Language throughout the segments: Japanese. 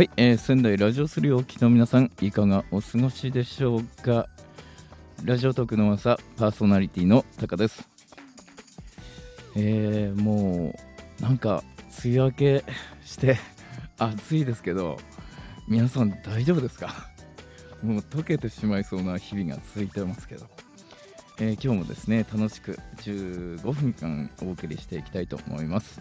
はい、えー仙台ラジオスリーをお聞きの皆さんいかがお過ごしでしょうか？ラジオトークの朝パーソナリティのタカです。えー、もうなんか梅雨明けして 暑いですけど皆さん大丈夫ですか？もう溶けてしまいそうな日々が続いてますけど、えー今日もですね楽しく15分間お送りしていきたいと思います。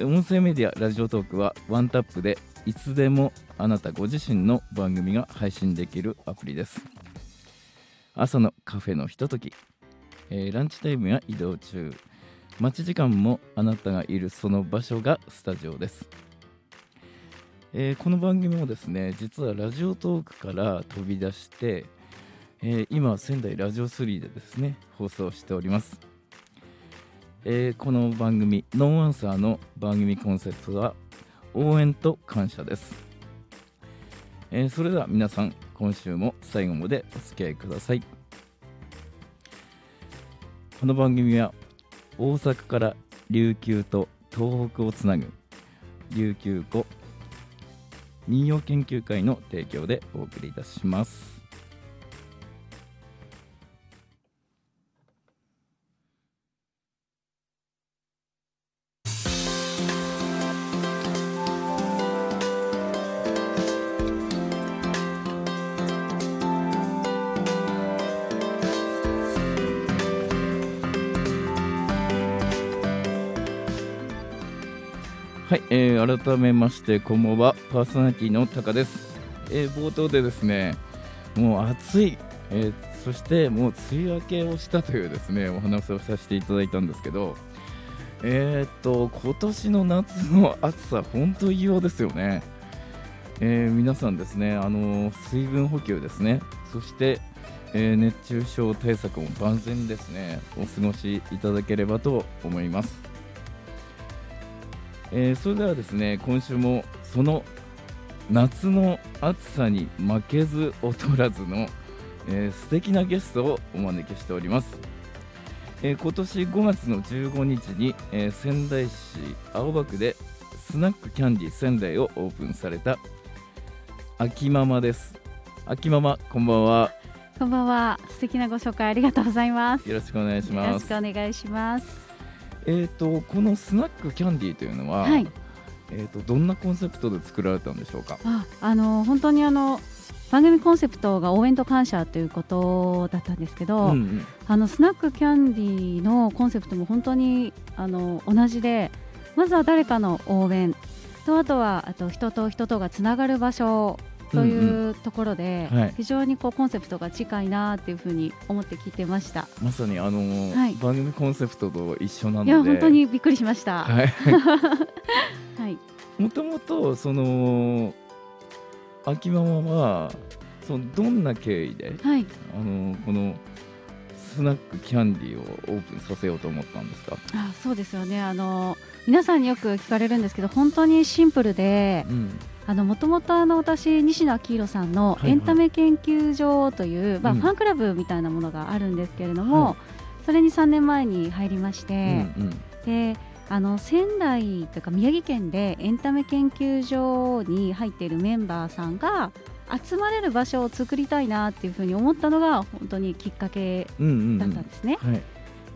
音声メディアラジオトークはワンタップでいつでもあなたご自身の番組が配信できるアプリです。朝のカフェのひととき、えーランチタイムや移動中。待ち時間もあなたがいるその場所がスタジオです、えーこの番組もですね実はラジオトークから飛び出して、えー今仙台ラジオ3でですね放送しております。えーこの番組「ノンアンサー」の番組コンセプトは応援と感謝です、えーそれでは皆さん今週も最後までお付き合いください。この番組は大阪から琉球と東北をつなぐ琉球湖民謡研究会の提供でお送りいたします。はい、えー改めましてこんばんは。パーソナリティのタカです、えー冒頭でですねもう暑い、えーそしてもう梅雨明けをしたというですねお話をさせていただいたんですけどえーっと今年の夏の暑さ本当異様ですよね、えー皆さんですねあの水分補給ですね。そして、えー熱中症対策も万全ですね。お過ごしいただければと思います。えーそれではですね今週もその夏の暑さに負けず劣らずの、えー素敵なゲストをお招きしております、えー今年5月の15日に、えー仙台市青葉区でスナックキャンディ仙台をオープンされた秋ママです秋ママこんばんはこんばんは。素敵なご紹介ありがとうございます。よろしくお願いしよろしますくお願いします。えーとこのスナックキャンディというのは、はい。えーとどんなコンセプトで作られたんでしょうか？あ、あの本当にあの番組コンセプトが応援と感謝ということだったんですけど、うんうんあのスナックキャンディのコンセプトも本当にあの同じで、まずは誰かの応援とあとはあと人と人とがつながる場所。とうんいうところで、はい非常にこうコンセプトが近いなっていうふうに思って聞いてました。まさにあのーはい番組コンセプトと一緒なのでいや本当にびっくりしました。はい はい。もともとその秋ママはそのどんな経緯ではい。あのーこのスナックキャンディをオープンさせようと思ったんですか、あそうですよねあの皆さんによく聞かれるんですけど本当にシンプルでうんもともと私西野昭弘さんのはいはい。エンタメ研究所という、まあうん。ファンクラブみたいなものがあるんですけれども、はい。それに3年前に入りましうんて、であの仙台というか宮城県でエンタメ研究所に入っているメンバーさんが集まれる場所を作りたいなっていうふうに思ったのが本当にきっかけうんうんうんだったん。ですね。はい。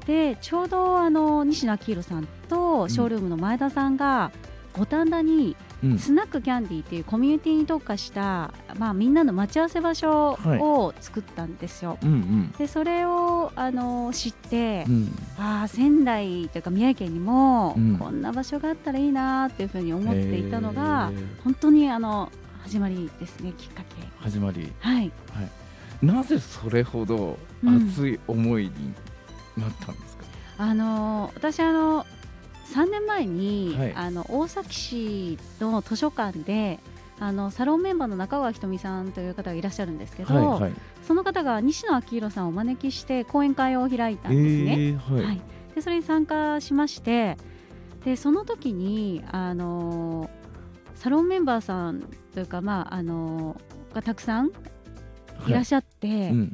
でちょうどあの西野昭弘さんとショールームの前田さんが五反田にうん。スナックキャンディっていうコミュニティに特化した、まあ、みんなの待ち合わせ場所を作ったんですよ。うんうん。でそれをあの知って、うん。ああ仙台というか宮城県にもうん。こんな場所があったらいいなっていうふうに思っていたのが、えー。本当にあの始まりですねきっかけ。始まり。はい、なぜそれほど熱い思いになったんですか、あの私あの3年前に、はい。あの大崎市の図書館であのサロンメンバーの中川ひとみさんという方がいらっしゃるんですけど、はいはい。その方が西野昭弘さんをお招きして講演会を開いたんですね。えーはい。はい、でそれに参加しましてでその時にあのサロンメンバーさんというか、まああのがたくさんいらっしゃって、うん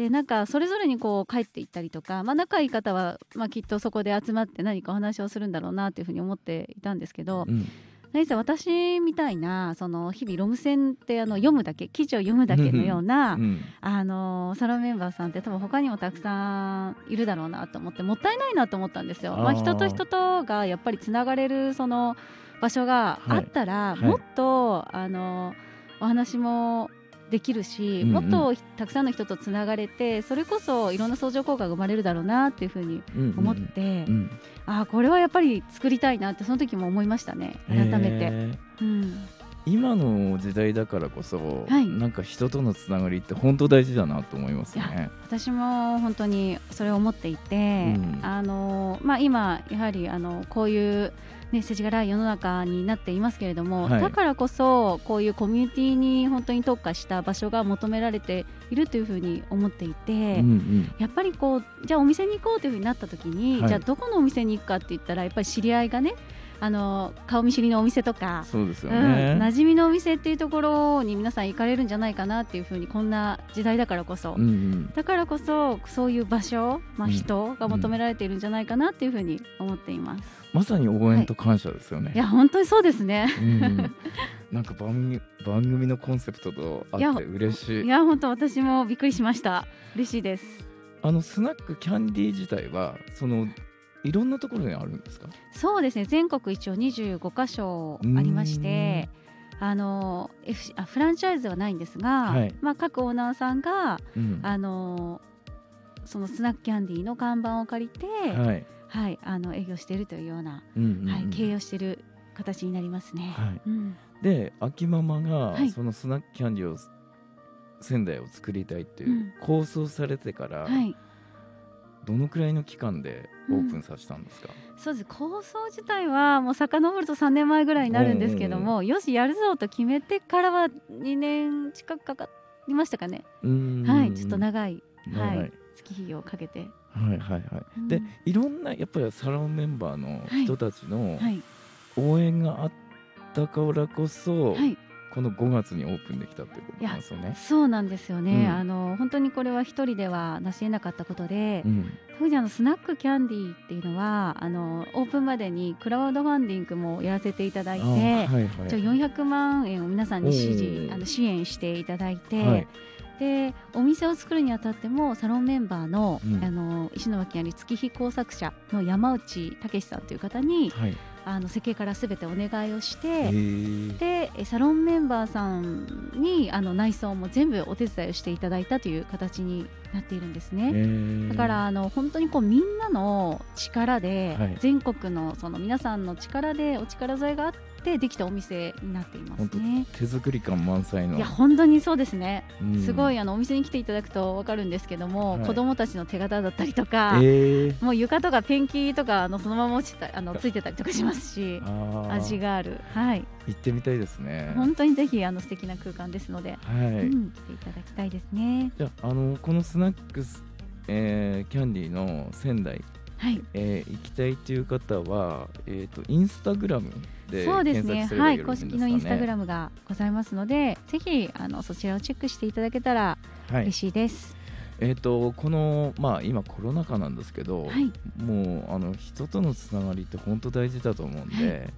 でなんかそれぞれにこう帰っていったりとか、まあ、仲いい方は、まあ、きっとそこで集まって何かお話をするんだろうなというふうに思っていたんですけどうん。何せ私みたいなその日々ロム線ってあの読むだけ記事を読むだけのような、うんあのサロンメンバーさんって多分他にもたくさんいるだろうなと思ってもったいないなと思ったんですよ。まあ、人と人とがやっぱりつながれるその場所があったら、はい。もっとあのお話もできるし、もっとたくさんの人とつながれてそれこそいろんな相乗効果が生まれるだろうなっていうふうに思って、うん。ああこれはやっぱり作りたいなってその時も思いましたね改めて。えー。うん。今の時代だからこそ、はい。なんか人とのつながりって本当大事だなと思いますね。私も本当にそれを思っていて、うん。あのまあ、今、やはりあのこういう、ね、政治がらい世の中になっていますけれども、はいだからこそこういうコミュニティに本当に特化した場所が求められているというふうに思っていて。うんうんやっぱりこうじゃあお店に行こうというふうになった時に、はいじゃあどこのお店に行くかって言ったらやっぱり知り合いがねあの顔見知りのお店とか、そうですようん、ね。馴染みのお店っていうところに皆さん行かれるんじゃないかなっていうふうにこんな時代だからこそ、うんうんだからこそそういう場所、まあ、うん人が求められているんじゃないかなっていうふうに思っています。まさに応援と感謝ですよね。いや本当にそうですね。うんうん なんか番組番組のコンセプトとあって嬉しい。いや本当私もびっくりしました。嬉しいです。あのスナックキャンディー自体はそのいろんなところにあるんですか？そうですね。全国一応25箇所ありまして。あの FC あフランチャイズはないんですが、はい。まあ、各オーナーさんがうん。あのそのスナックキャンディーの看板を借りて、はい。はい。あの営業しているというような、うんうんうん。はい、経営をしている形になりますね。はい。うん。で秋ママがはい。そのスナックキャンディーを仙台を作りたいっていううん。構想されてから、はいどのくらいの期間でオープンさせたんですか、そうです。構想自体はもう遡ると3年前ぐらいになるんですけども、よしやるぞと決めてからは2年近くかかりましたかね、はいちょっと長い、長はいい、月日をかけて、はいはいはい、うん。でいろんなやっぱりサロンメンバーの人たちのはい。応援があったからこそ、はい、この5月にオープンできたっていうことなんですよね。そうなんですよね、うん。あの本当にこれは一人では成し得なかったことで、うん。特にあのスナックキャンディーっていうのはあのオープンまでにクラウドファンディングもやらせていただいて、はいはいじゃあ400万円を皆さんに支お持ー。あの支援していただいて、はい。でお店を作るにあたってもサロンメンバーの,、うん。あの石巻にある月日工作者の山内武さんという方にはいあの設計からすべてお願いをしへて、ー。でえサロンメンバーさんにあの内装も全部お手伝いをしていただいたという形になっているんですね。だからあの本当にこうみんなの力で、はい全国のその皆さんの力でお力添えがあってできたお店になっていますね。手作り感満載のいや本当にそうですね。うんすごいあのお店に来ていただくとわかるんですけども、はい子供たちの手形だったりとか、えーもう床とかペンキとかあのそのまま落ちたあのついてたりとかしますし、味がある。はい。行ってみたいですね。本当にぜひあの素敵な空間ですので、はい、うん、来ていただきたいですね。じゃああのこのスナックス、えーキャンディーの仙台、はい。えー行きたいという方は、えー、とインスタグラムでそうですね。はい、公式。のインスタグラムがございますので、ぜひあのそちらをチェックしていただけたらはい嬉しいです。えー、とこの、まあ、今コロナ禍なんですけど、はい。もうあの人とのつながりって本当大事だと思うんで、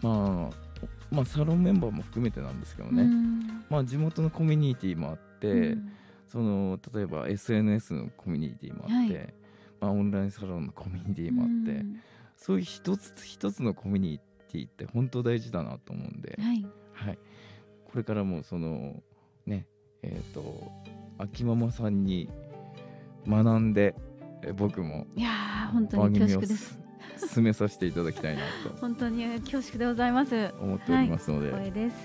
まあ、まあサロンメンバーも含めてなんですけどね、うん。まあ、地元のコミュニティもあって、うん。その例えば SNS のコミュニティもあって、はい。まあ、オンラインサロンのコミュニティもあって、うん。そういう一つ一つのコミュニティって本当大事だなと思うんで、はい。はい、これからもそのねえっ、と秋ママさんに学んでえ僕もいやー本当に恐縮です。す進めさせていただきたいな本当に恐縮でございます。と思っておりますので、光栄です。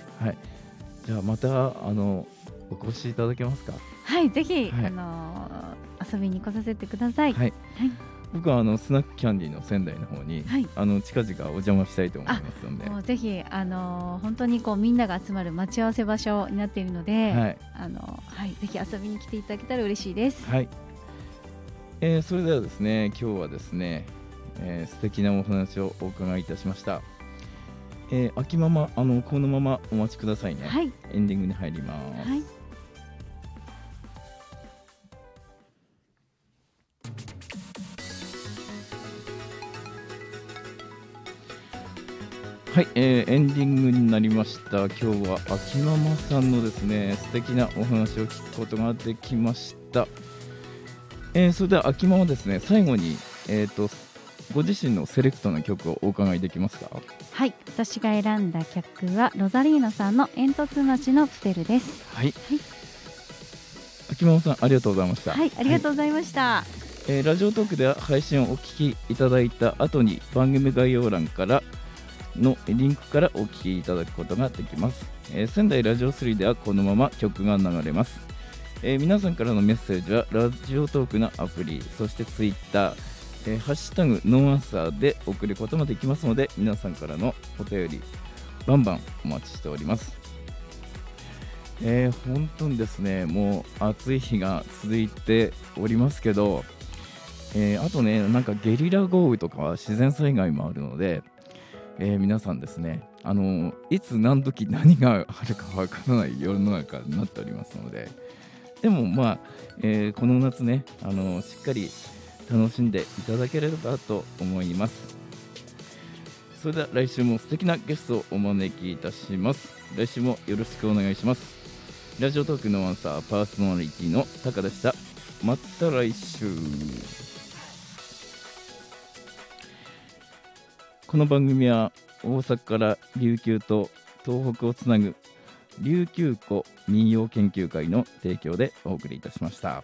じゃあまたあのお越しいただけますか？はい、ぜひ、はいあのー遊びに来させてください。はいはい僕はあのスナックキャンディーの仙台の方に、はいあの近々お邪魔したいと思いますので、もうぜひあのー本当にこうみんなが集まる待ち合わせ場所になっているので、はいあのーはいぜひ遊びに来ていただけたら嬉しいです。はい、えーそれではですね今日はですね、えー素敵なお話をお伺いいたしました、えー秋ママあのこのままお待ちくださいね、はい、エンディングに入ります、はい。はい、えーエンディングになりました。今日は秋ママさんのですね、素敵なお話を聞くことができました。えーそれでは秋ママですね、最後に、えー、とご自身のセレクトの曲をお伺いできますか？はい私が選んだ曲はロザリーノさんの煙突町のプペルです。はい。秋ママさん、ありがとうございました。はいありがとうございました、えーラジオトークでは配信をお聞きいただいた後に番組概要欄からのリンクからお聞きいただくことができます、えー仙台ラジオ3ではこのまま曲が流れます、えー皆さんからのメッセージはラジオトークのアプリそしてツイッターえーハッシュタグノンアンサーで送ることもできますので皆さんからのお便りバンバンお待ちしております。えー本当にですねもう暑い日が続いておりますけどえーあとね、なんかゲリラ豪雨とか自然災害もあるので、えー皆さんですね、あのいつ何時何があるかわからない世の中になっておりますので、でもまあ、えーこの夏ね、あのしっかり楽しんでいただければと思います。それでは来週も素敵なゲストをお招きいたします。来週もよろしくお願いします。ラジオトークのアンサーパーソナリティのタカでした。また来週。この番組は大阪から琉球と東北をつなぐ琉球湖民謡研究会の提供でお送りいたしました。